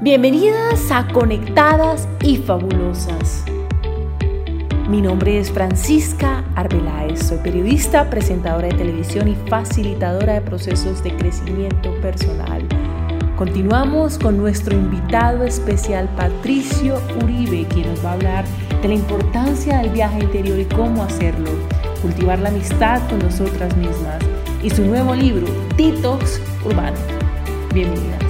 Bienvenidas a Conectadas y Fabulosas. Mi nombre es Francisca Arbeláez, soy periodista, presentadora de televisión y facilitadora de procesos de crecimiento personal. Continuamos con nuestro invitado especial Patricio Uribe, quien nos va a hablar de la importancia del viaje interior y cómo hacerlo, cultivar la amistad con nosotras mismas y su nuevo libro, Detox Urbano. Bienvenidas.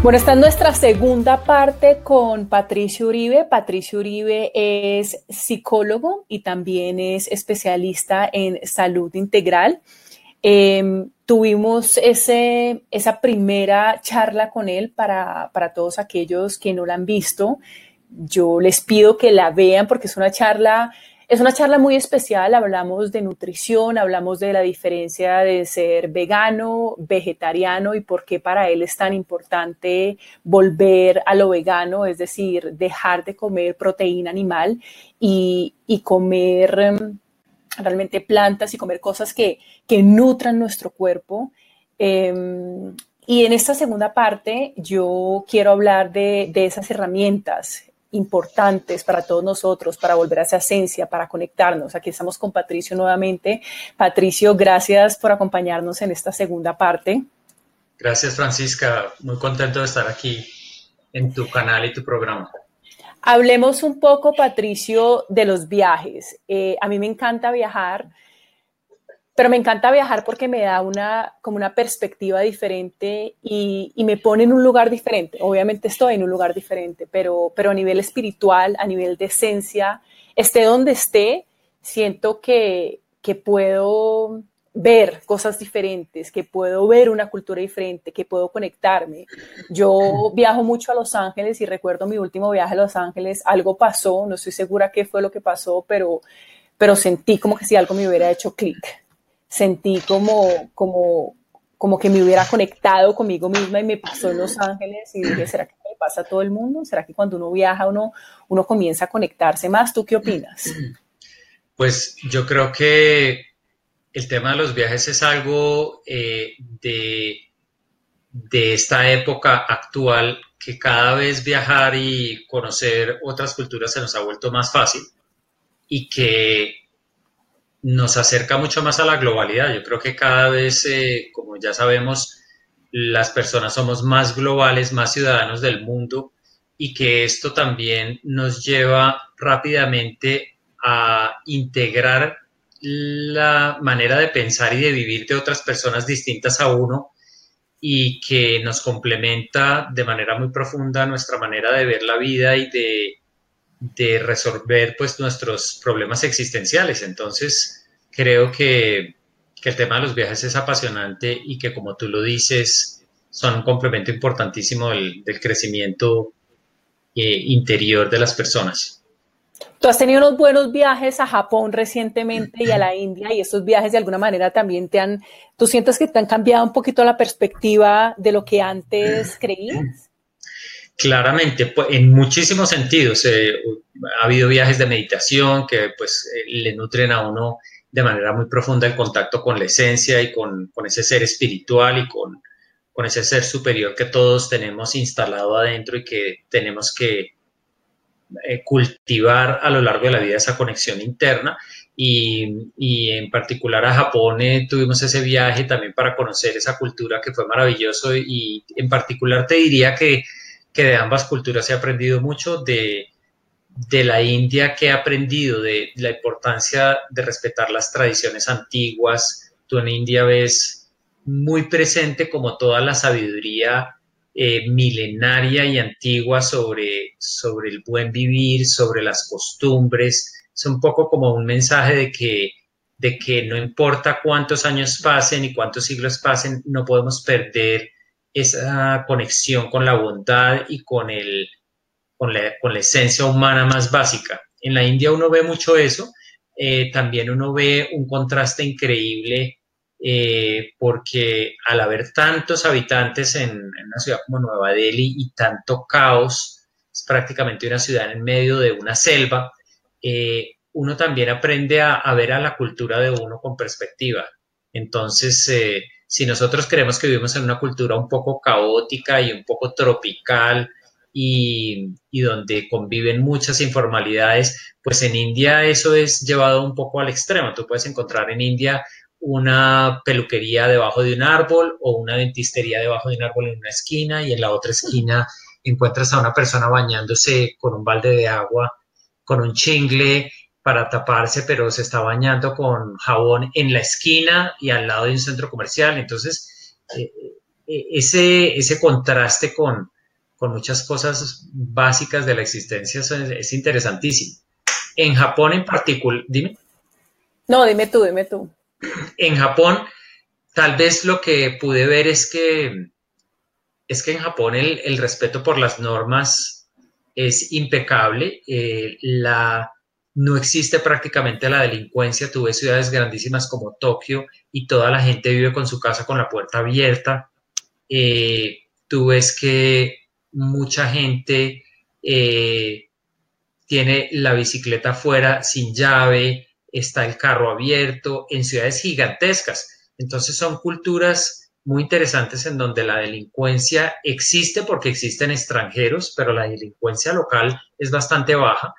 Bueno, esta es nuestra segunda parte con Patricio Uribe. Patricio Uribe es psicólogo y también es especialista en salud integral. Em, tuvimos ese, esa primera charla con él para, para todos aquellos que no la han visto. Yo les pido que la vean porque es una charla es una charla muy especial, hablamos de nutrición, hablamos de la diferencia de ser vegano, vegetariano y por qué para él es tan importante volver a lo vegano, es decir, dejar de comer proteína animal y, comer em, realmente plantas y comer cosas que, nutran nuestro cuerpo. Em, y en esta segunda parte yo quiero hablar de, de esas herramientas, importantes para todos nosotros, para volver a esa esencia, para conectarnos. Aquí estamos con Patricio nuevamente. Patricio, gracias por acompañarnos en esta segunda parte. Gracias, Francisca. Muy contento de estar aquí en tu canal y tu programa. Hablemos un poco, Patricio, de los viajes. Eh, a mí me encanta viajar pero me encanta viajar porque me da una, como una perspectiva diferente y, me pone en un lugar diferente. Obviamente estoy en un lugar diferente, pero, pero a nivel espiritual, a nivel de esencia, esté donde esté, siento que, que puedo ver cosas diferentes, que puedo ver una cultura diferente, que puedo conectarme. Yo viajo mucho a Los Ángeles y recuerdo mi último viaje a Los Ángeles, algo pasó, no estoy segura qué fue lo que pasó, pero, pero sentí como que si algo me hubiera hecho clic sentí como, como, como que me hubiera conectado conmigo misma y me pasó en Los Ángeles y dije, ¿será que me pasa a todo el mundo? ¿Será que cuando uno viaja uno, uno comienza a conectarse más? ¿Tú qué opinas? Pues yo creo que el tema de los viajes es algo eh, de, de esta época actual que cada vez viajar y conocer otras culturas se nos ha vuelto más fácil y que nos acerca mucho más a la globalidad. Yo creo que cada vez, eh, como ya sabemos, las personas somos más globales, más ciudadanos del mundo y que esto también nos lleva rápidamente a integrar la manera de pensar y de vivir de otras personas distintas a uno y que nos complementa de manera muy profunda nuestra manera de ver la vida y de de resolver pues nuestros problemas existenciales. Entonces, creo que, el tema de los viajes es apasionante y que como tú lo dices, son un complemento importantísimo del, crecimiento eh, interior de las personas. Tú has tenido unos buenos viajes a Japón recientemente y a la India y estos viajes de alguna manera también te han, ¿tú sientes que te han cambiado un poquito la perspectiva de lo que antes creías? Claramente, pues, en muchísimos sentidos. Eh, ha habido viajes de meditación que pues eh, le nutren a uno de manera muy profunda el contacto con la esencia y con, ese ser espiritual y con, ese ser superior que todos tenemos instalado adentro y que tenemos que eh, cultivar a lo largo de la vida esa conexión interna. Y, en particular a Japón tuvimos ese viaje también para conocer esa cultura que fue maravilloso y en particular te diría que que de ambas culturas he aprendido mucho, de, la India que he aprendido, de la importancia de respetar las tradiciones antiguas. Tú en India ves muy presente como toda la sabiduría eh, milenaria y antigua sobre, sobre el buen vivir, sobre las costumbres. Es un poco como un mensaje de que, de que no importa cuántos años pasen y cuántos siglos pasen, no podemos perder esa conexión con la bondad y con, el, con, la, esencia humana más básica. En la India uno ve mucho eso, eh, también uno ve un contraste increíble eh, porque al haber tantos habitantes en, una ciudad como Nueva Delhi y tanto caos, es prácticamente una ciudad en medio de una selva, eh, uno también aprende a, a, ver a la cultura de uno con perspectiva. Entonces, si nosotros creemos que vivimos en una cultura un poco caótica y un poco tropical y, y, donde conviven muchas informalidades, pues en India eso es llevado un poco al extremo. Tú puedes encontrar en India una peluquería debajo de un árbol o una dentistería debajo de un árbol en una esquina y en la otra esquina encuentras a una persona bañándose con un balde de agua, con un chingle para taparse, pero se está bañando con jabón en la esquina y al lado de un centro comercial. Entonces, eh, eh, ese, ese contraste con, con muchas cosas básicas de la existencia es, es interesantísimo. En Japón en particular, dime. No, dime tú, dime tú. En Japón, tal vez lo que pude ver es que es que en Japón el, respeto por las normas es impecable. Eh, la, no existe prácticamente la delincuencia. Tuve ciudades grandísimas como Tokio y toda la gente vive con su casa con la puerta abierta. Eh, tú ves que mucha gente eh, tiene la bicicleta fuera sin llave, está el carro abierto en ciudades gigantescas. Entonces son culturas muy interesantes en donde la delincuencia existe porque existen extranjeros, pero la delincuencia local es bastante baja.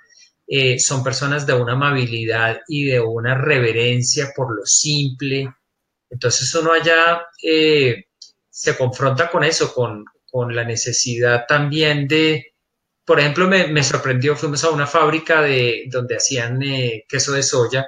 Eh, son personas de una amabilidad y de una reverencia por lo simple. Entonces uno allá eh, se confronta con eso, con, con, la necesidad también de, por ejemplo, me, me, sorprendió, fuimos a una fábrica de, donde hacían eh, queso de soya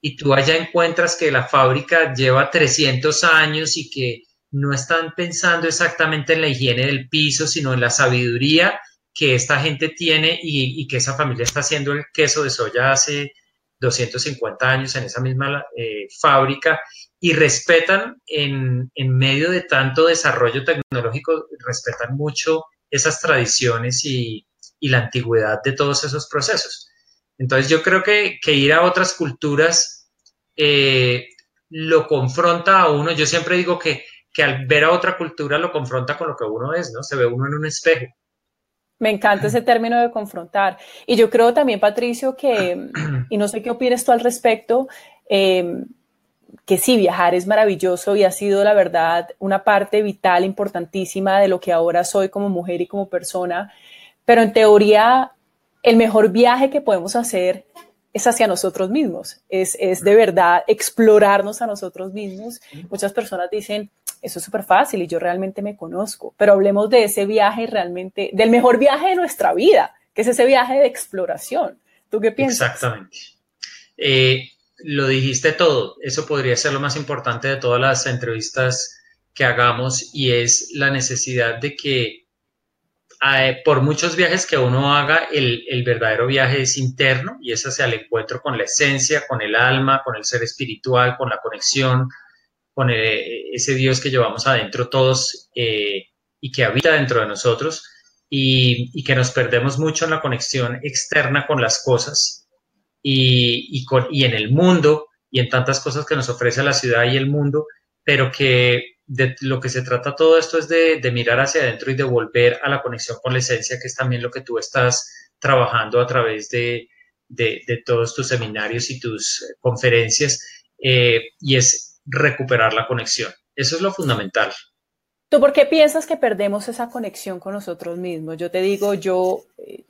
y tú allá encuentras que la fábrica lleva 300 años y que no están pensando exactamente en la higiene del piso, sino en la sabiduría que esta gente tiene y, que esa familia está haciendo el queso de soya hace 250 años en esa misma eh, fábrica y respetan en, medio de tanto desarrollo tecnológico, respetan mucho esas tradiciones y, y, la antigüedad de todos esos procesos. Entonces yo creo que, que ir a otras culturas eh, lo confronta a uno. Yo siempre digo que que al ver a otra cultura lo confronta con lo que uno es, ¿no? Se ve uno en un espejo. Me encanta ese término de confrontar. Y yo creo también, Patricio, que, y no sé qué opinas tú al respecto, em, que sí, viajar es maravilloso y ha sido, la verdad, una parte vital, importantísima de lo que ahora soy como mujer y como persona. Pero en teoría, el mejor viaje que podemos hacer es hacia nosotros mismos, es, es de verdad explorarnos a nosotros mismos. Muchas personas dicen, eso es súper fácil y yo realmente me conozco, pero hablemos de ese viaje realmente, del mejor viaje de nuestra vida, que es ese viaje de exploración. ¿Tú qué piensas? Exactamente. Eh, lo dijiste todo, eso podría ser lo más importante de todas las entrevistas que hagamos y es la necesidad de que eh, por muchos viajes que uno haga, el, el, verdadero viaje es interno y es hacia el encuentro con la esencia, con el alma, con el ser espiritual, con la conexión, con eh, ese Dios que llevamos adentro todos eh, y que habita dentro de nosotros y, y, que nos perdemos mucho en la conexión externa con las cosas y, y, con, y en el mundo y en tantas cosas que nos ofrece la ciudad y el mundo, pero que de lo que se trata todo esto es de, mirar hacia adentro y de volver a la conexión con la esencia, que es también lo que tú estás trabajando a través de, todos tus seminarios y tus conferencias, eh, y es recuperar la conexión. Eso es lo fundamental. ¿Tú por qué piensas que perdemos esa conexión con nosotros mismos? Yo te digo, yo, eh,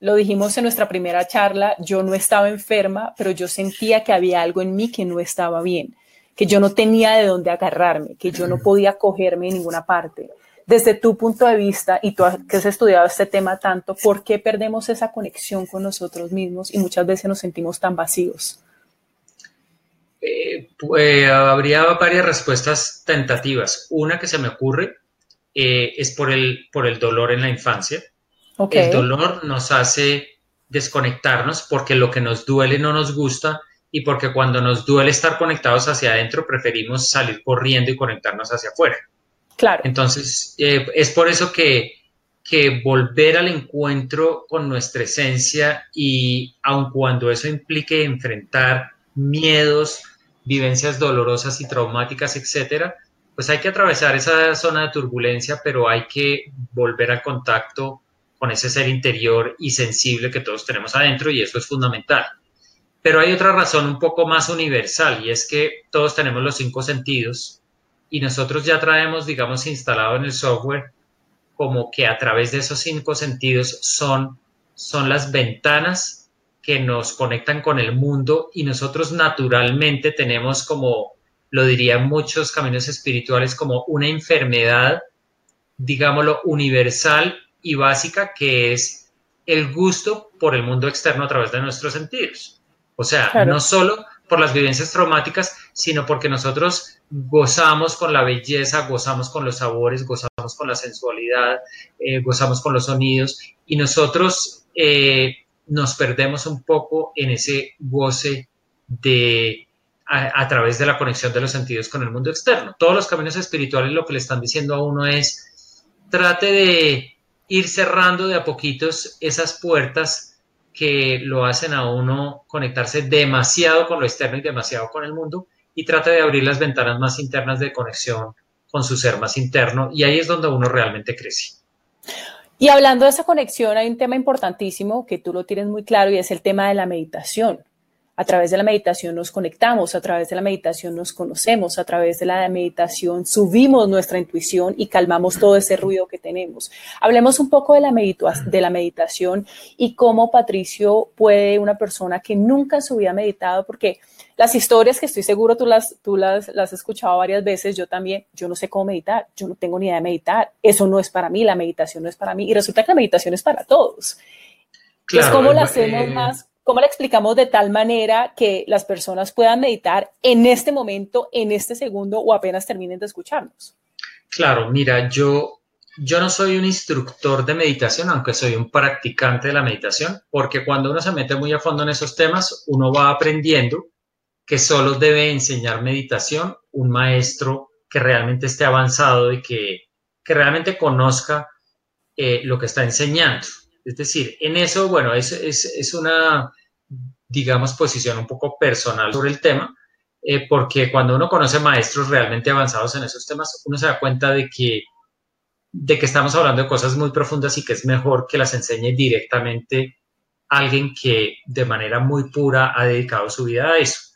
lo dijimos en nuestra primera charla, yo no estaba enferma, pero yo sentía que había algo en mí que no estaba bien que yo no tenía de dónde agarrarme, que yo no podía cogerme en ninguna parte. Desde tu punto de vista, y tú que has estudiado este tema tanto, ¿por qué perdemos esa conexión con nosotros mismos y muchas veces nos sentimos tan vacíos? Eh, pues, habría varias respuestas tentativas. Una que se me ocurre eh, es por el, por el dolor en la infancia. El dolor nos hace desconectarnos porque lo que nos duele no nos gusta y porque cuando nos duele estar conectados hacia adentro, preferimos salir corriendo y conectarnos hacia afuera. Claro. Entonces, eh, es por eso que, que volver al encuentro con nuestra esencia y aun cuando eso implique enfrentar miedos, vivencias dolorosas y traumáticas, etcétera, pues hay que atravesar esa zona de turbulencia, pero hay que volver al contacto con ese ser interior y sensible que todos tenemos adentro y eso es fundamental. Pero hay otra razón un poco más universal y es que todos tenemos los cinco sentidos y nosotros ya traemos, digamos, instalado en el software como que a través de esos cinco sentidos son, son las ventanas que nos conectan con el mundo y nosotros naturalmente tenemos como, lo dirían muchos caminos espirituales, como una enfermedad, digámoslo, universal y básica que es el gusto por el mundo externo a través de nuestros sentidos. O sea, no solo por las vivencias traumáticas, sino porque nosotros gozamos con la belleza, gozamos con los sabores, gozamos con la sensualidad, eh, gozamos con los sonidos y nosotros eh, nos perdemos un poco en ese goce de a, a, través de la conexión de los sentidos con el mundo externo. Todos los caminos espirituales lo que le están diciendo a uno es trate de ir cerrando de a poquitos esas puertas que lo hacen a uno conectarse demasiado con lo externo y demasiado con el mundo y trata de abrir las ventanas más internas de conexión con su ser más interno y ahí es donde uno realmente crece. Y hablando de esa conexión, hay un tema importantísimo que tú lo tienes muy claro y es el tema de la meditación. A través de la meditación nos conectamos, a través de la meditación nos conocemos, a través de la meditación subimos nuestra intuición y calmamos todo ese ruido que tenemos. Hablemos un poco de la, meditación y cómo Patricio puede, una persona que nunca en su meditado, porque las historias que estoy seguro tú las, tú las, las has escuchado varias veces, yo también, yo no sé cómo meditar, yo no tengo ni idea de meditar, eso no es para mí, la meditación no es para mí y resulta que la meditación es para todos. Claro, Entonces, ¿cómo la hacemos eh, más ¿Cómo le explicamos de tal manera que las personas puedan meditar en este momento, en este segundo o apenas terminen de escucharnos? Claro, mira, yo, yo no soy un instructor de meditación, aunque soy un practicante de la meditación, porque cuando uno se mete muy a fondo en esos temas, uno va aprendiendo que solo debe enseñar meditación un maestro que realmente esté avanzado y que, que realmente conozca eh, lo que está enseñando. Es decir, en eso, bueno, es, es, es una, digamos, posición un poco personal sobre el tema, eh, porque cuando uno conoce maestros realmente avanzados en esos temas, uno se da cuenta de que, de que estamos hablando de cosas muy profundas y que es mejor que las enseñe directamente alguien que de manera muy pura ha dedicado su vida a eso.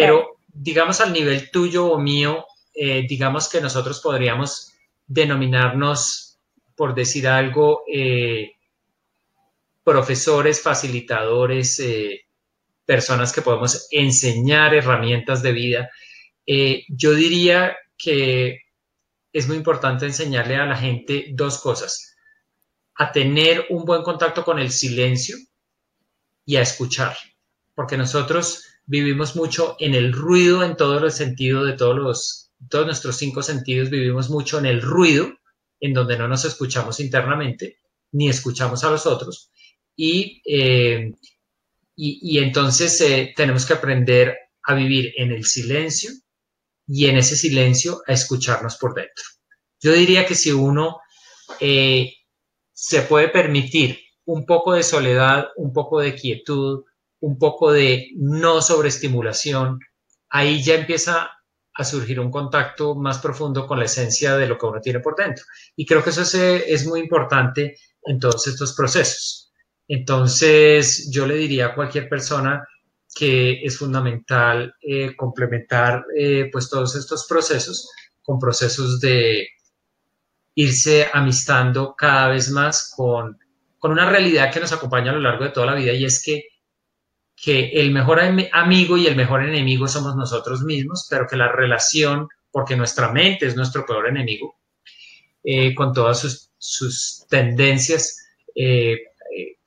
Pero, digamos, al nivel tuyo o mío, eh, digamos que nosotros podríamos denominarnos, por decir algo, eh, profesores, facilitadores, personas que podemos enseñar herramientas de vida. Eh, yo diría que es muy importante enseñarle a la gente dos cosas, a tener un buen contacto con el silencio y a escuchar, porque nosotros vivimos mucho en el ruido en todos los sentidos de todos los, todos nuestros cinco sentidos, vivimos mucho en el ruido, en donde no nos escuchamos internamente, ni escuchamos a los otros. Y eh, y, entonces eh, tenemos que aprender a vivir en el silencio y en ese silencio a escucharnos por dentro. Yo diría que si uno eh, se puede permitir un poco de soledad, un poco de quietud, un poco de no sobreestimulación, ahí ya empieza a surgir un contacto más profundo con la esencia de lo que uno tiene por dentro. Y creo que eso es, es muy importante en todos estos procesos. Entonces, yo le diría a cualquier persona que es fundamental eh, complementar eh, pues todos estos procesos con procesos de irse amistando cada vez más con, con una realidad que nos acompaña a lo largo de toda la vida y es que, que el mejor amigo y el mejor enemigo somos nosotros mismos, pero que la relación, porque nuestra mente es nuestro peor enemigo, eh, con todas sus, sus tendencias,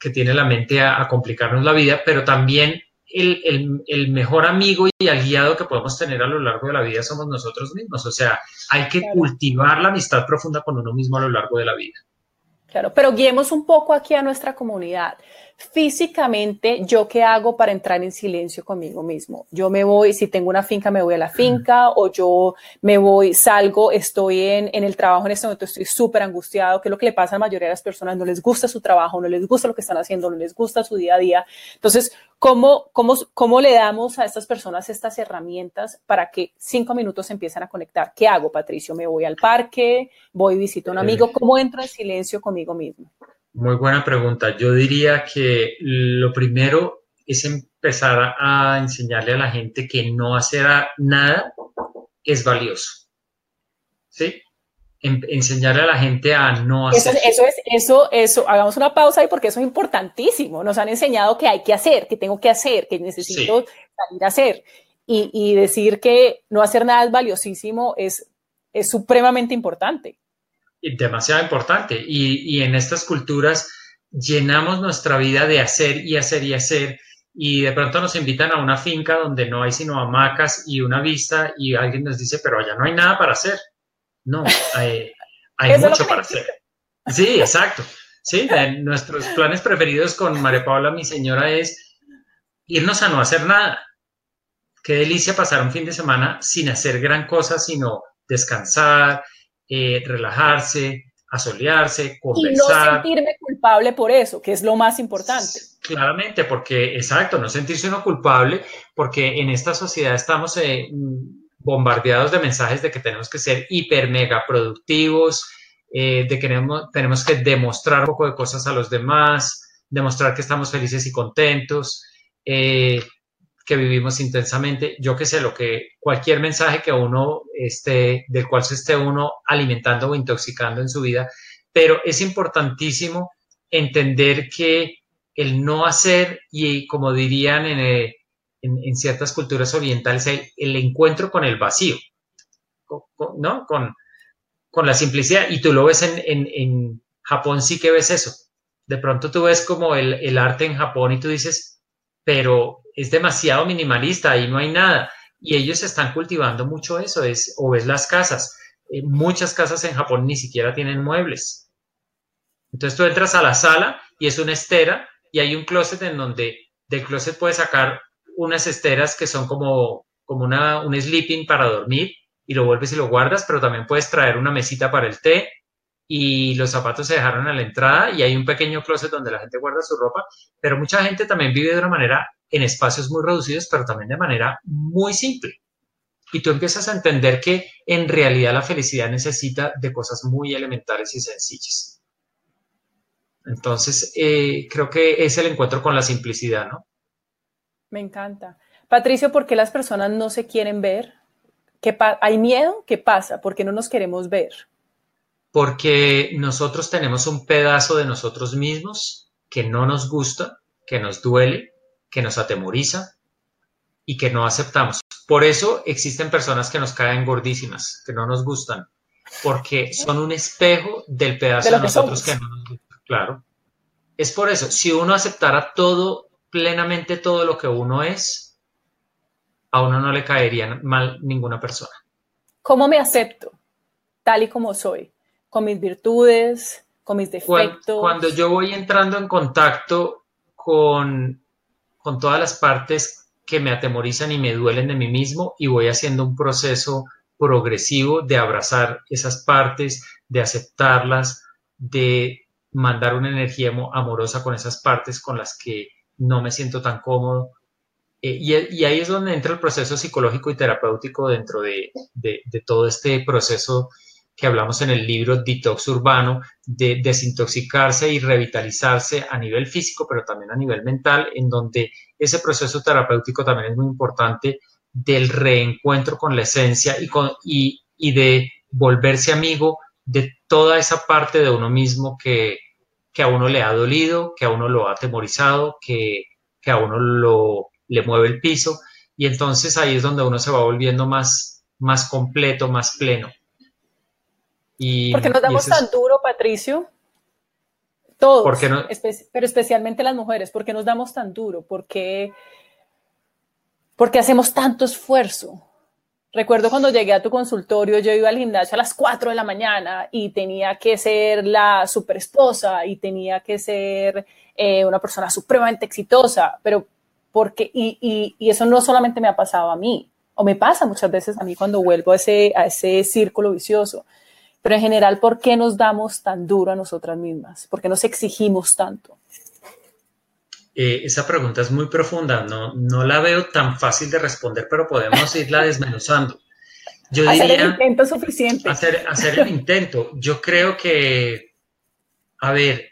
que tiene la mente a, complicarnos la vida, pero también el, el, mejor amigo y aliado que podemos tener a lo largo de la vida somos nosotros mismos. O sea, hay que cultivar la amistad profunda con uno mismo a lo largo de la vida. Claro, pero guiemos un poco aquí a nuestra comunidad físicamente, ¿yo qué hago para entrar en silencio conmigo mismo? Yo me voy, si tengo una finca, me voy a la finca o yo me voy, salgo, estoy en, en el trabajo en este momento, estoy súper angustiado, que es lo que le pasa a la mayoría de las personas, no les gusta su trabajo, no les gusta lo que están haciendo, no les gusta su día a día. Entonces, ¿cómo, cómo, cómo le damos a estas personas estas herramientas para que cinco minutos empiecen a conectar? ¿Qué hago, Patricio? ¿Me voy al parque? ¿Voy visito a un amigo? ¿Cómo entro en silencio conmigo mismo? Muy buena pregunta. Yo diría que lo primero es empezar a enseñarle a la gente que no hacer nada es valioso. ¿sí? enseñarle a la gente a no hacer. Eso, eso, es, eso, eso, hagamos una pausa ahí porque eso es importantísimo. Nos han enseñado que hay que hacer, que tengo que hacer, que necesito salir a hacer. Y, y, decir que no hacer nada es valiosísimo es, es supremamente importante. Demasiado importante. Y, y en estas culturas llenamos nuestra vida de hacer y hacer y hacer. Y de pronto nos invitan a una finca donde no hay sino hamacas y una vista y alguien nos dice, pero allá no hay nada para hacer no, hay, mucho para hacer. Sí, exacto. Sí, nuestros planes preferidos con María Paula, mi señora, es irnos a no hacer nada. Qué delicia pasar un fin de semana sin hacer gran cosa, sino descansar, eh, relajarse, asolearse, conversar. Y no sentirme culpable por eso, que es lo más importante. Claramente, porque, exacto, no sentirse uno culpable, porque en esta sociedad estamos eh, bombardeados de mensajes de que tenemos que ser hiper mega productivos, eh, de que tenemos, que demostrar un poco de cosas a los demás, demostrar que estamos felices y contentos, eh, que vivimos intensamente, yo que sé, lo que cualquier mensaje que uno esté, del cual se esté uno alimentando o intoxicando en su vida, pero es importantísimo entender que el no hacer y como dirían en, el, en, ciertas culturas orientales el, encuentro con el vacío, ¿no? Con, con, la simplicidad. Y tú lo ves en, en, Japón, sí que ves eso. De pronto tú ves como el, el, arte en Japón y tú dices, pero es demasiado minimalista, ahí no hay nada. Y ellos están cultivando mucho eso, es, o ves las casas. Eh, muchas casas en Japón ni siquiera tienen muebles. Entonces tú entras a la sala y es una estera y hay un closet en donde del closet puedes sacar unas esteras que son como, como una, un sleeping para dormir y lo vuelves y lo guardas, pero también puedes traer una mesita para el té y los zapatos se dejaron a la entrada y hay un pequeño closet donde la gente guarda su ropa, pero mucha gente también vive de una manera en espacios muy reducidos, pero también de manera muy simple. Y tú empiezas a entender que en realidad la felicidad necesita de cosas muy elementales y sencillas. Entonces, eh, creo que es el encuentro con la simplicidad, ¿no? Me encanta. Patricio, ¿por qué las personas no se quieren ver? ¿Qué ¿Hay miedo? ¿Qué pasa? ¿Por qué no nos queremos ver? Porque nosotros tenemos un pedazo de nosotros mismos que no nos gusta, que nos duele, que nos atemoriza y que no aceptamos. Por eso existen personas que nos caen gordísimas, que no nos gustan, porque son un espejo del pedazo de, nosotros que no nos gusta. Claro. Es por eso, si uno aceptara todo plenamente todo lo que uno es, a uno no le caería mal ninguna persona. ¿Cómo me acepto tal y como soy? Con mis virtudes, con mis defectos. Cuando, yo voy entrando en contacto con, con todas las partes que me atemorizan y me duelen de mí mismo y voy haciendo un proceso progresivo de abrazar esas partes, de aceptarlas, de mandar una energía amorosa con esas partes con las que no me siento tan cómodo. Eh, y, ahí es donde entra el proceso psicológico y terapéutico dentro de, todo este proceso que hablamos en el libro Detox Urbano, de desintoxicarse y revitalizarse a nivel físico, pero también a nivel mental, en donde ese proceso terapéutico también es muy importante del reencuentro con la esencia y, con, y, y de volverse amigo de toda esa parte de uno mismo que, que a uno le ha dolido, que a uno lo ha atemorizado, que, a uno lo, le mueve el piso. Y entonces ahí es donde uno se va volviendo más, más completo, más pleno. Y, ¿Por qué nos damos tan duro, Patricio? Todos, pero especialmente las mujeres. ¿Por qué nos damos tan duro? ¿Por qué, porque hacemos tanto esfuerzo? Recuerdo cuando llegué a tu consultorio, yo iba al gimnasio a las 4 de la mañana y tenía que ser la super esposa y tenía que ser eh, una persona supremamente exitosa, pero porque, y, y, eso no solamente me ha pasado a mí, o me pasa muchas veces a mí cuando vuelvo a ese, a ese círculo vicioso, pero en general, ¿por qué nos damos tan duro a nosotras mismas? ¿Por qué nos exigimos tanto? Eh, esa pregunta es muy profunda, no, no la veo tan fácil de responder, pero podemos irla desmenuzando. Yo hacer el intento suficiente. Hacer, hacer el intento. Yo creo que, a ver,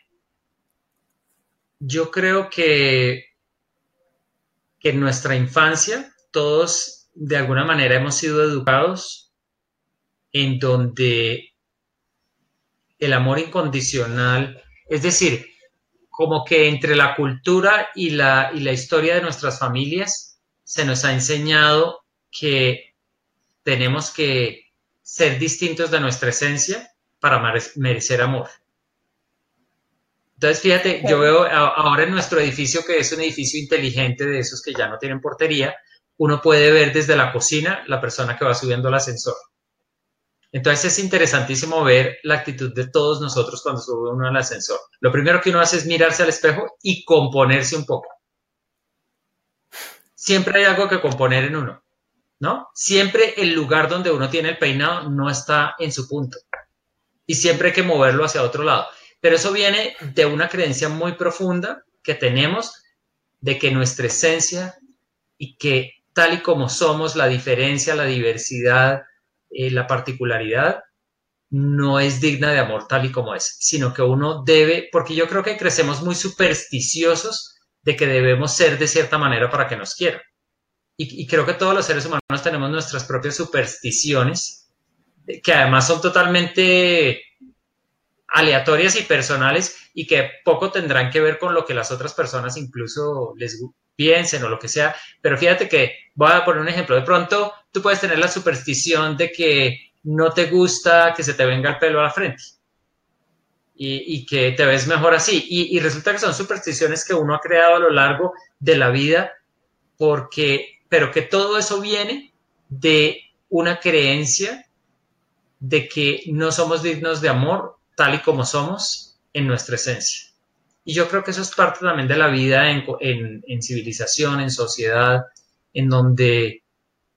yo creo que, que en nuestra infancia todos de alguna manera hemos sido educados en donde el amor incondicional, es decir, como que entre la cultura y la, y la historia de nuestras familias se nos ha enseñado que tenemos que ser distintos de nuestra esencia para merecer amor. Entonces, fíjate, yo veo ahora en nuestro edificio, que es un edificio inteligente de esos que ya no tienen portería, uno puede ver desde la cocina la persona que va subiendo el ascensor. Entonces es interesantísimo ver la actitud de todos nosotros cuando sube uno al ascensor. Lo primero que uno hace es mirarse al espejo y componerse un poco. Siempre hay algo que componer en uno, ¿no? Siempre el lugar donde uno tiene el peinado no está en su punto. Y siempre hay que moverlo hacia otro lado. Pero eso viene de una creencia muy profunda que tenemos de que nuestra esencia y que tal y como somos, la diferencia, la diversidad, eh, la particularidad no es digna de amor tal y como es, sino que uno debe, porque yo creo que crecemos muy supersticiosos de que debemos ser de cierta manera para que nos quieran. Y, creo que todos los seres humanos tenemos nuestras propias supersticiones, que además son totalmente aleatorias y personales y que poco tendrán que ver con lo que las otras personas incluso les piensen o lo que sea. Pero fíjate que voy a poner un ejemplo. De pronto tú puedes tener la superstición de que no te gusta que se te venga el pelo a la frente y, que te ves mejor así. Y, resulta que son supersticiones que uno ha creado a lo largo de la vida, porque, pero que todo eso viene de una creencia de que no somos dignos de amor tal y como somos en nuestra esencia. Y yo creo que eso es parte también de la vida en, en civilización, en sociedad, en donde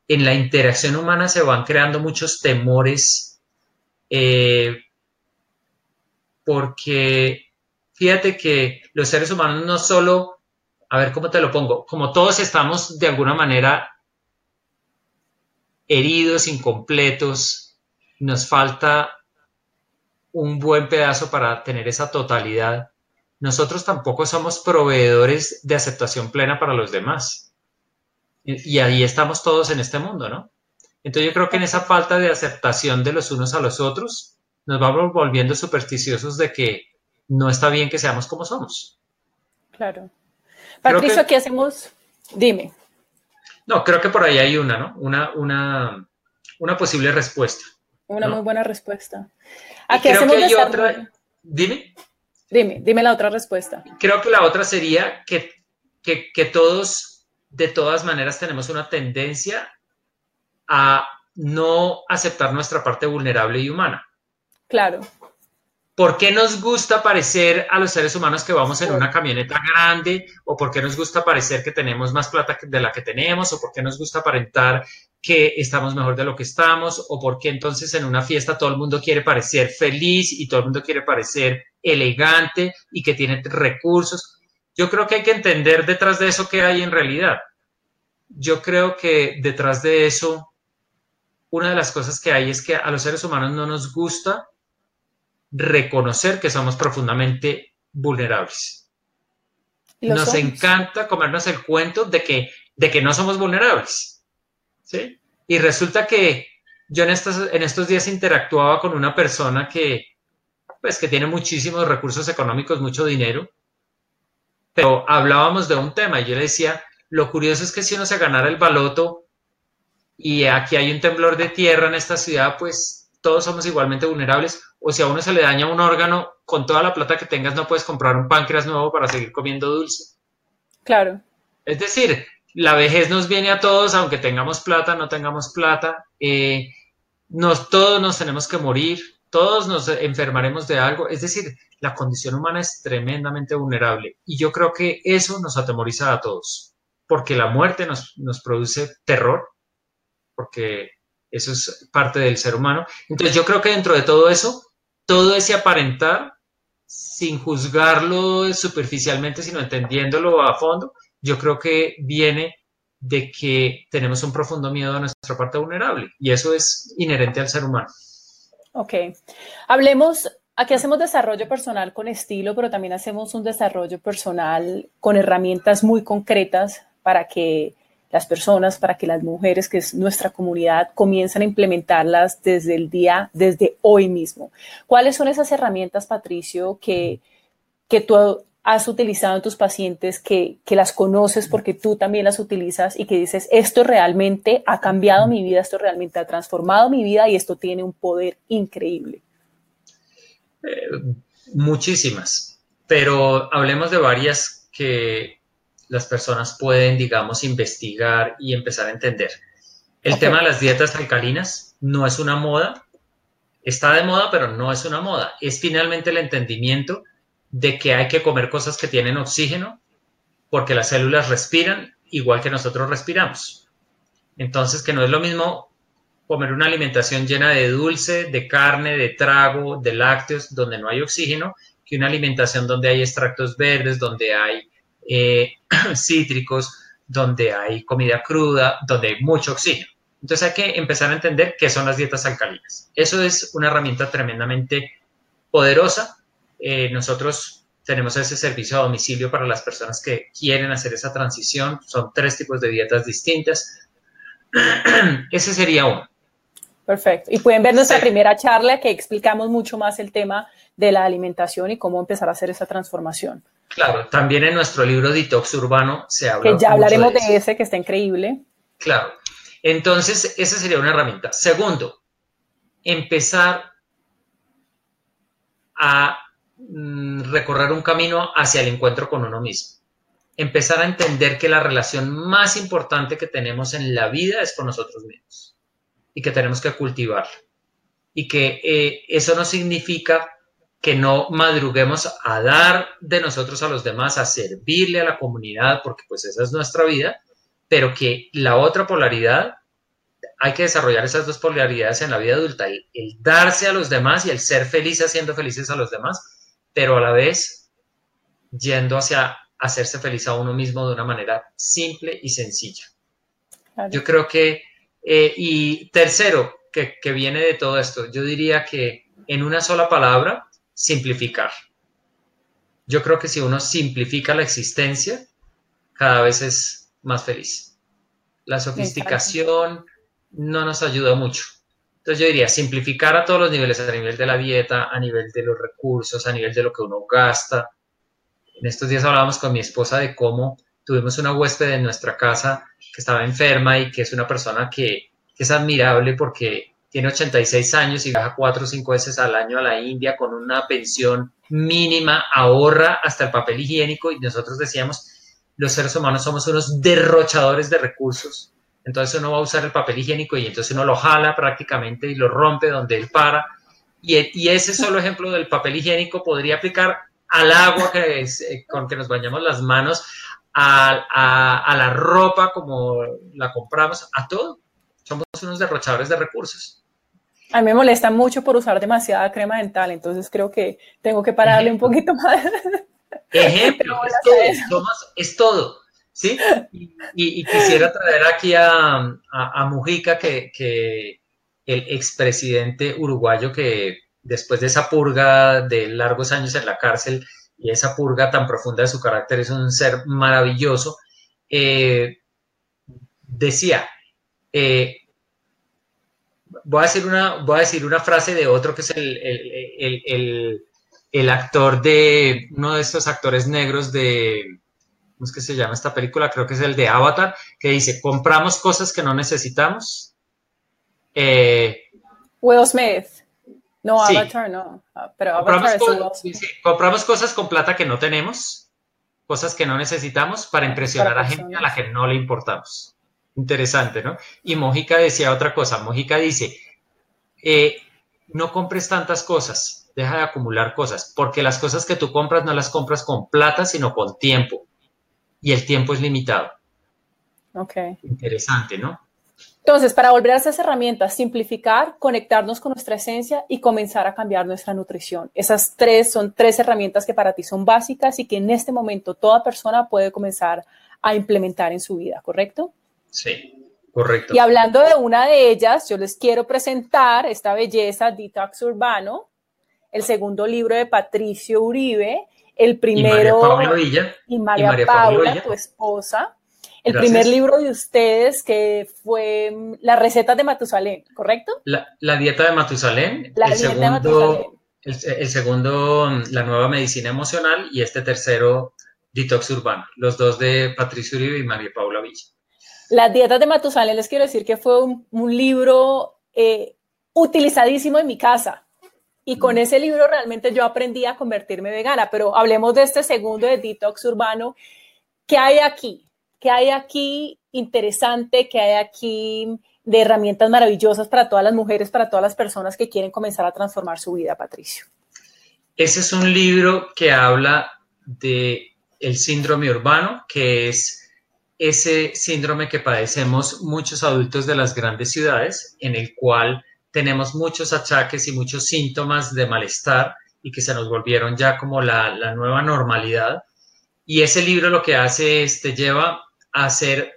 en la interacción humana se van creando muchos temores, eh, porque fíjate que los seres humanos no solo, a ver cómo te lo pongo, como todos estamos de alguna manera heridos, incompletos, nos falta un buen pedazo para tener esa totalidad, nosotros tampoco somos proveedores de aceptación plena para los demás. Y ahí estamos todos en este mundo, ¿no? Entonces yo creo que en esa falta de aceptación de los unos a los otros, nos vamos volviendo supersticiosos de que no está bien que seamos como somos. Claro. Patricio, ¿qué hacemos? Dime. No, creo que por ahí hay una, ¿no? Una, una, una posible respuesta. Una muy buena respuesta. ¿A qué hacemos que hay otra. Dime. Dime, dime la otra respuesta. Creo que la otra sería que, que, que todos de todas maneras tenemos una tendencia a no aceptar nuestra parte vulnerable y humana. Claro. ¿Por qué nos gusta parecer a los seres humanos que vamos en una camioneta grande? ¿O por qué nos gusta parecer que tenemos más plata de la que tenemos? ¿O por qué nos gusta aparentar que estamos mejor de lo que estamos? ¿O por qué entonces en una fiesta todo el mundo quiere parecer feliz y todo el mundo quiere parecer elegante y que tiene recursos? Yo creo que hay que entender detrás de eso qué hay en realidad. Yo creo que detrás de eso, una de las cosas que hay es que a los seres humanos no nos gusta reconocer que somos profundamente vulnerables. Nos encanta comernos el cuento de que, de que no somos vulnerables. ¿sí? Y resulta que yo en estos, en estos días interactuaba con una persona que, pues, que tiene muchísimos recursos económicos, mucho dinero, pero hablábamos de un tema y yo le decía, lo curioso es que si uno se ganara el baloto y aquí hay un temblor de tierra en esta ciudad, pues todos somos igualmente vulnerables. O si a uno se le daña un órgano, con toda la plata que tengas no puedes comprar un páncreas nuevo para seguir comiendo dulce. Claro. Es decir, la vejez nos viene a todos, aunque tengamos plata, no tengamos plata. Eh, nos, todos nos tenemos que morir, todos nos enfermaremos de algo. Es decir, la condición humana es tremendamente vulnerable y yo creo que eso nos atemoriza a todos, porque la muerte nos, produce terror, porque eso es parte del ser humano. Entonces yo creo que dentro de todo eso, todo ese aparentar, sin juzgarlo superficialmente, sino entendiéndolo a fondo, yo creo que viene de que tenemos un profundo miedo a nuestra parte vulnerable y eso es inherente al ser humano. Ok. Hablemos Aquí hacemos desarrollo personal con estilo, pero también hacemos un desarrollo personal con herramientas muy concretas para que las personas, para que las mujeres, que es nuestra comunidad, comiencen a implementarlas desde el día, desde hoy mismo. ¿Cuáles son esas herramientas, Patricio, que, que tú has utilizado en tus pacientes, que, que, las conoces porque tú también las utilizas y que dices, esto realmente ha cambiado mi vida, esto realmente ha transformado mi vida y esto tiene un poder increíble? Eh, muchísimas, pero hablemos de varias que las personas pueden, digamos, investigar y empezar a entender. El tema de las dietas alcalinas no es una moda, está de moda, pero no es una moda. Es finalmente el entendimiento de que hay que comer cosas que tienen oxígeno porque las células respiran igual que nosotros respiramos. Entonces, que no es lo mismo comer una alimentación llena de dulce, de carne, de trago, de lácteos, donde no hay oxígeno, que una alimentación donde hay extractos verdes, donde hay eh, cítricos, donde hay comida cruda, donde hay mucho oxígeno. Entonces hay que empezar a entender qué son las dietas alcalinas. Eso es una herramienta tremendamente poderosa eh, nosotros tenemos ese servicio a domicilio para las personas que quieren hacer esa transición. Son tres tipos de dietas distintas. ese sería uno. Perfecto. Y pueden ver nuestra primera charla que explicamos mucho más el tema de la alimentación y cómo empezar a hacer esa transformación. Claro, también en nuestro libro Detox Urbano se habla. Que ya hablaremos de, de ese, que está increíble. Claro. Entonces, esa sería una herramienta. Segundo, empezar a recorrer un camino hacia el encuentro con uno mismo. Empezar a entender que la relación más importante que tenemos en la vida es con nosotros mismos y que tenemos que cultivarla. Y que eh, eso no significa que no madruguemos a dar de nosotros a los demás, a servirle a la comunidad, porque pues esa es nuestra vida, pero que la otra polaridad, hay que desarrollar esas dos polaridades en la vida adulta, el darse a los demás y el ser feliz haciendo felices a los demás, pero a la vez yendo hacia hacerse feliz a uno mismo de una manera simple y sencilla. Yo creo que, eh, y tercero, que, que viene de todo esto, yo diría que en una sola palabra, simplificar. Yo creo que si uno simplifica la existencia, cada vez es más feliz. La sofisticación no nos ayuda mucho. Entonces yo diría, simplificar a todos los niveles, a nivel de la dieta, a nivel de los recursos, a nivel de lo que uno gasta. En estos días hablábamos con mi esposa de cómo tuvimos una huésped en nuestra casa que estaba enferma y que es una persona que, es admirable porque tiene 86 años y viaja cuatro o cinco veces al año a la India con una pensión mínima, ahorra hasta el papel higiénico y nosotros decíamos, los seres humanos somos unos derrochadores de recursos entonces uno va a usar el papel higiénico y entonces uno lo jala prácticamente y lo rompe donde él para. Y, ese solo ejemplo del papel higiénico podría aplicar al agua que eh, con que nos bañamos las manos, a, la ropa como la compramos, a todo. Somos unos derrochadores de recursos. A mí me molesta mucho por usar demasiada crema dental, entonces creo que tengo que pararle un poquito más. Ejemplo, es todo, es todo. ¿Sí? Y, quisiera traer aquí a, Mujica, que, el expresidente uruguayo que después de esa purga de largos años en la cárcel y esa purga tan profunda de su carácter es un ser maravilloso, eh, decía, eh, voy, a decir una, voy a decir una frase de otro que es el, el actor de, uno de estos actores negros de ¿cómo es que se llama esta película? Creo que es el de Avatar, que dice, compramos cosas que no necesitamos. Eh, Will Smith. No, Avatar no. Ah, pero compramos, compramos cosas con plata que no tenemos, cosas que no necesitamos para impresionar a gente a la que no le importamos. Interesante, ¿no? Y Mójica decía otra cosa. Mójica dice, eh, no compres tantas cosas, deja de acumular cosas, porque las cosas que tú compras no las compras con plata, sino con tiempo y el tiempo es limitado. Ok. Interesante, ¿no? Entonces, para volver a esas herramientas, simplificar, conectarnos con nuestra esencia y comenzar a cambiar nuestra nutrición. Esas tres son tres herramientas que para ti son básicas y que en este momento toda persona puede comenzar a implementar en su vida, ¿correcto? Sí, correcto. Y hablando de una de ellas, yo les quiero presentar esta belleza, Detox Urbano, el segundo libro de Patricio Uribe, el primero. Y María Paula Y María, Paula, tu esposa. el primer libro de ustedes que fue mm, Las recetas de Matusalén, ¿correcto? La, dieta de Matusalén. el segundo, El, segundo, mm, La nueva medicina emocional y este tercero, Detox Urbano, los dos de Patricio Uribe y María Paula Villa. Las dietas de Matusalén, les quiero decir que fue un, libro eh, utilizadísimo en mi casa. Y con ese libro realmente yo aprendí a convertirme vegana, pero hablemos de este segundo de Detox Urbano. ¿Qué hay aquí? ¿Qué hay aquí interesante? ¿Qué hay aquí de herramientas maravillosas para todas las mujeres, para todas las personas que quieren comenzar a transformar su vida, Patricio? Ese es un libro que habla de el síndrome urbano, que es ese síndrome que padecemos muchos adultos de las grandes ciudades, en el cual tenemos muchos achaques y muchos síntomas de malestar y que se nos volvieron ya como la, nueva normalidad. Y ese libro lo que hace es te lleva a hacer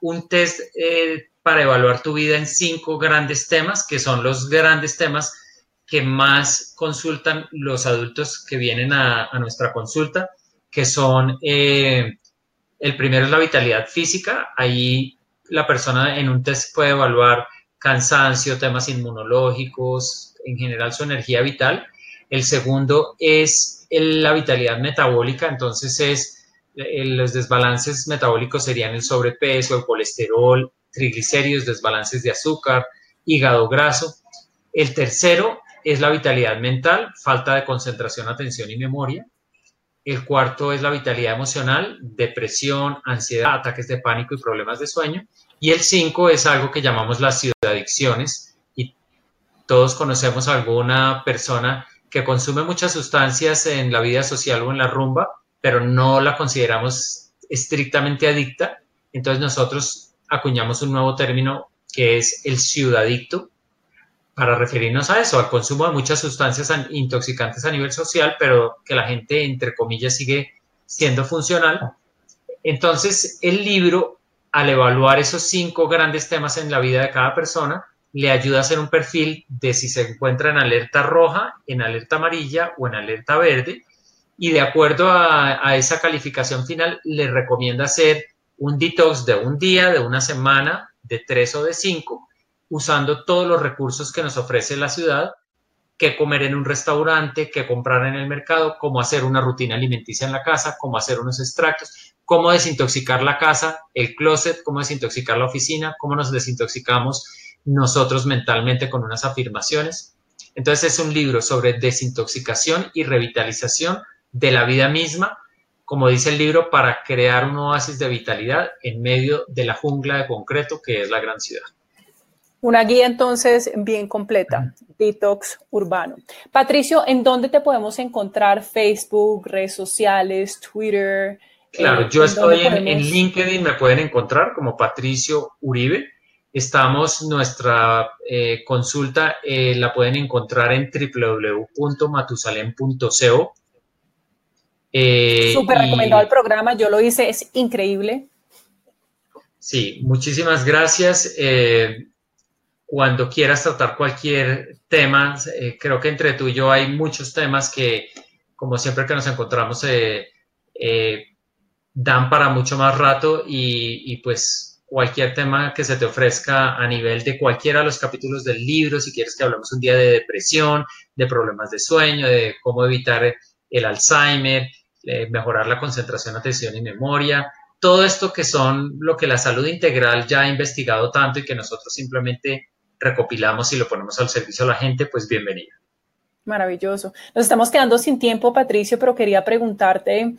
un test eh, para evaluar tu vida en cinco grandes temas, que son los grandes temas que más consultan los adultos que vienen a, nuestra consulta, que son, eh, el primero es la vitalidad física, ahí la persona en un test puede evaluar cansancio, temas inmunológicos, en general su energía vital. El segundo es la vitalidad metabólica, entonces es eh, los desbalances metabólicos serían el sobrepeso, el colesterol, triglicéridos, desbalances de azúcar, hígado graso. El tercero es la vitalidad mental, falta de concentración, atención y memoria. El cuarto es la vitalidad emocional, depresión, ansiedad, ataques de pánico y problemas de sueño. Y el 5 es algo que llamamos las ciudadicciones y todos conocemos a alguna persona que consume muchas sustancias en la vida social o en la rumba, pero no la consideramos estrictamente adicta. Entonces nosotros acuñamos un nuevo término que es el ciudadicto para referirnos a eso, al consumo de muchas sustancias intoxicantes a nivel social, pero que la gente, entre comillas, sigue siendo funcional. Entonces, el libro al evaluar esos cinco grandes temas en la vida de cada persona, le ayuda a hacer un perfil de si se encuentra en alerta roja, en alerta amarilla o en alerta verde. Y de acuerdo a, esa calificación final, le recomienda hacer un detox de un día, de una semana, de tres o de cinco, usando todos los recursos que nos ofrece la ciudad, qué comer en un restaurante, qué comprar en el mercado, cómo hacer una rutina alimenticia en la casa, cómo hacer unos extractos cómo desintoxicar la casa, el closet, cómo desintoxicar la oficina, cómo nos desintoxicamos nosotros mentalmente con unas afirmaciones. Entonces es un libro sobre desintoxicación y revitalización de la vida misma, como dice el libro, para crear un oasis de vitalidad en medio de la jungla de concreto que es la gran ciudad. Una guía entonces bien completa, detox urbano. Patricio, ¿en dónde te podemos encontrar? Facebook, redes sociales, Twitter, Claro, yo estoy en, LinkedIn, me pueden encontrar como Patricio Uribe. Estamos, nuestra eh, consulta eh, la pueden encontrar en www.matusalem.co. Eh, Súper recomendado el programa, yo lo hice, es increíble. Sí, muchísimas gracias. cuando quieras tratar cualquier tema, creo que entre tú y yo hay muchos temas que, como siempre que nos encontramos, dan para mucho más rato y, pues cualquier tema que se te ofrezca a nivel de cualquiera de los capítulos del libro, si quieres que hablemos un día de depresión, de problemas de sueño, de cómo evitar el Alzheimer, mejorar la concentración, atención y memoria, todo esto que son lo que la salud integral ya ha investigado tanto y que nosotros simplemente recopilamos y lo ponemos al servicio a la gente, pues bienvenido. Maravilloso. Nos estamos quedando sin tiempo, Patricio, pero quería preguntarte,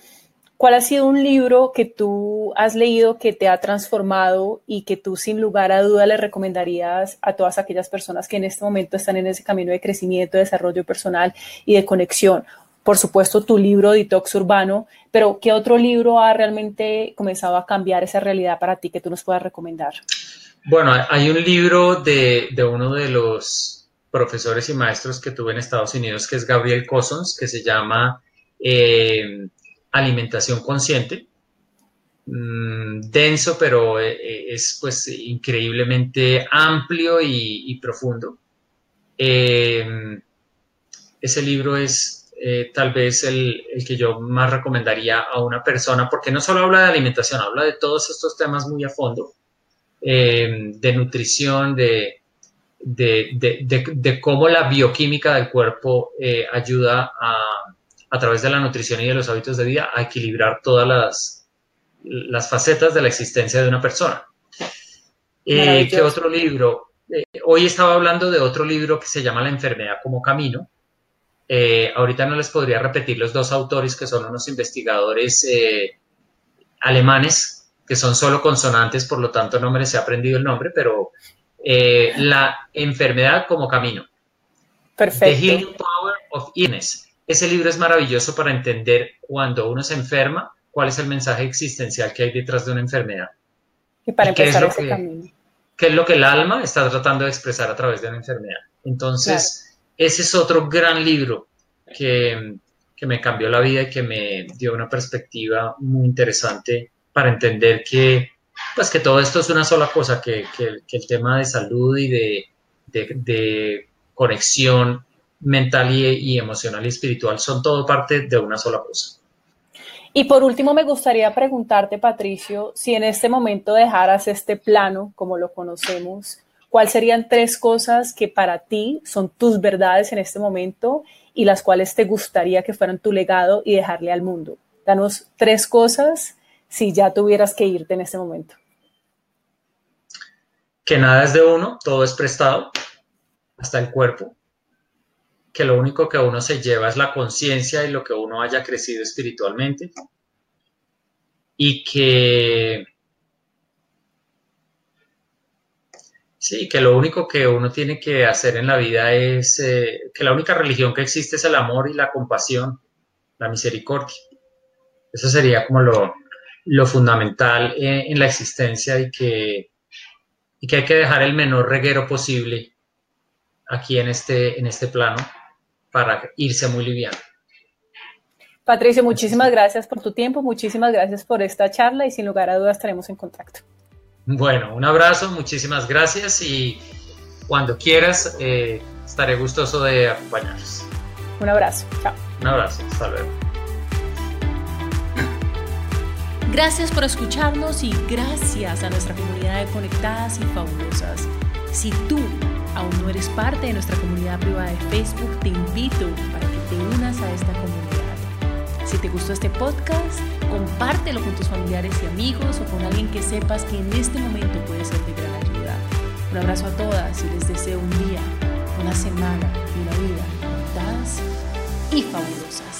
¿Cuál ha sido un libro que tú has leído que te ha transformado y que tú sin lugar a duda le recomendarías a todas aquellas personas que en este momento están en ese camino de crecimiento, de desarrollo personal y de conexión? Por supuesto, tu libro Detox Urbano, pero ¿qué otro libro ha realmente comenzado a cambiar esa realidad para ti que tú nos puedas recomendar? Bueno, hay un libro de, uno de los profesores y maestros que tuve en Estados Unidos, que es Gabriel Cossons, que se llama eh, alimentación consciente, mm, denso, pero eh, eh, es pues increíblemente amplio y, profundo. Eh, ese libro es, tal vez el, que yo más recomendaría a una persona, porque no solo habla de alimentación, habla de todos estos temas muy a fondo, de nutrición, de, de, cómo la bioquímica del cuerpo ayuda a, a, través de la nutrición y de los hábitos de vida a equilibrar todas las, las facetas de la existencia de una persona. ¿Qué otro libro? hoy estaba hablando de otro libro que se llama La enfermedad como camino, eh, ahorita no les podría repetir los dos autores que son unos investigadores eh, alemanes, que son solo consonantes, por lo tanto no me les he aprendido el nombre, pero eh, la enfermedad como camino. Perfecto. The Healing Power of Illness. Ese libro es maravilloso para entender cuando uno se enferma, cuál es el mensaje existencial que hay detrás de una enfermedad. Y para empezar ese camino. ¿Qué es lo que el alma está tratando de expresar a través de una enfermedad? Entonces, ese es otro gran libro que, me cambió la vida y que me dio una perspectiva muy interesante para entender que, pues, que todo esto es una sola cosa, que, el tema de salud y de, conexión mental y, emocional y espiritual son todo parte de una sola cosa. Y por último, me gustaría preguntarte, Patricio, si en este momento dejaras este plano como lo conocemos, ¿cuáles serían tres cosas que para ti son tus verdades en este momento y las cuales te gustaría que fueran tu legado y dejarle al mundo? Danos tres cosas si ya tuvieras que irte en este momento. Que nada es de uno, todo es prestado, hasta el cuerpo. Que lo único que uno se lleva es la conciencia y lo que uno haya crecido espiritualmente. Y que Sí, que lo único que uno tiene que hacer en la vida es eh, que la única religión que existe es el amor y la compasión, la misericordia. Eso sería como lo, fundamental en, la existencia y que, y que hay que dejar el menor reguero posible aquí en este, en este plano para irse muy liviano. Patricio, muchísimas gracias por tu tiempo, muchísimas gracias por esta charla y sin lugar a dudas estaremos en contacto. Bueno, un abrazo, muchísimas gracias y cuando quieras eh, estaré gustoso de acompañarlos. Un abrazo, chao. Un abrazo, hasta luego. Gracias por escucharnos y gracias a nuestra comunidad de conectadas y fabulosas. Si tú aún no eres parte de nuestra comunidad privada de Facebook, te invito para que te unas a esta comunidad. Si te gustó este podcast, compártelo con tus familiares y amigos o con alguien que sepas que en este momento puede ser de gran ayuda. Un abrazo a todas y les deseo un día, una semana y una vida conectadas y fabulosas.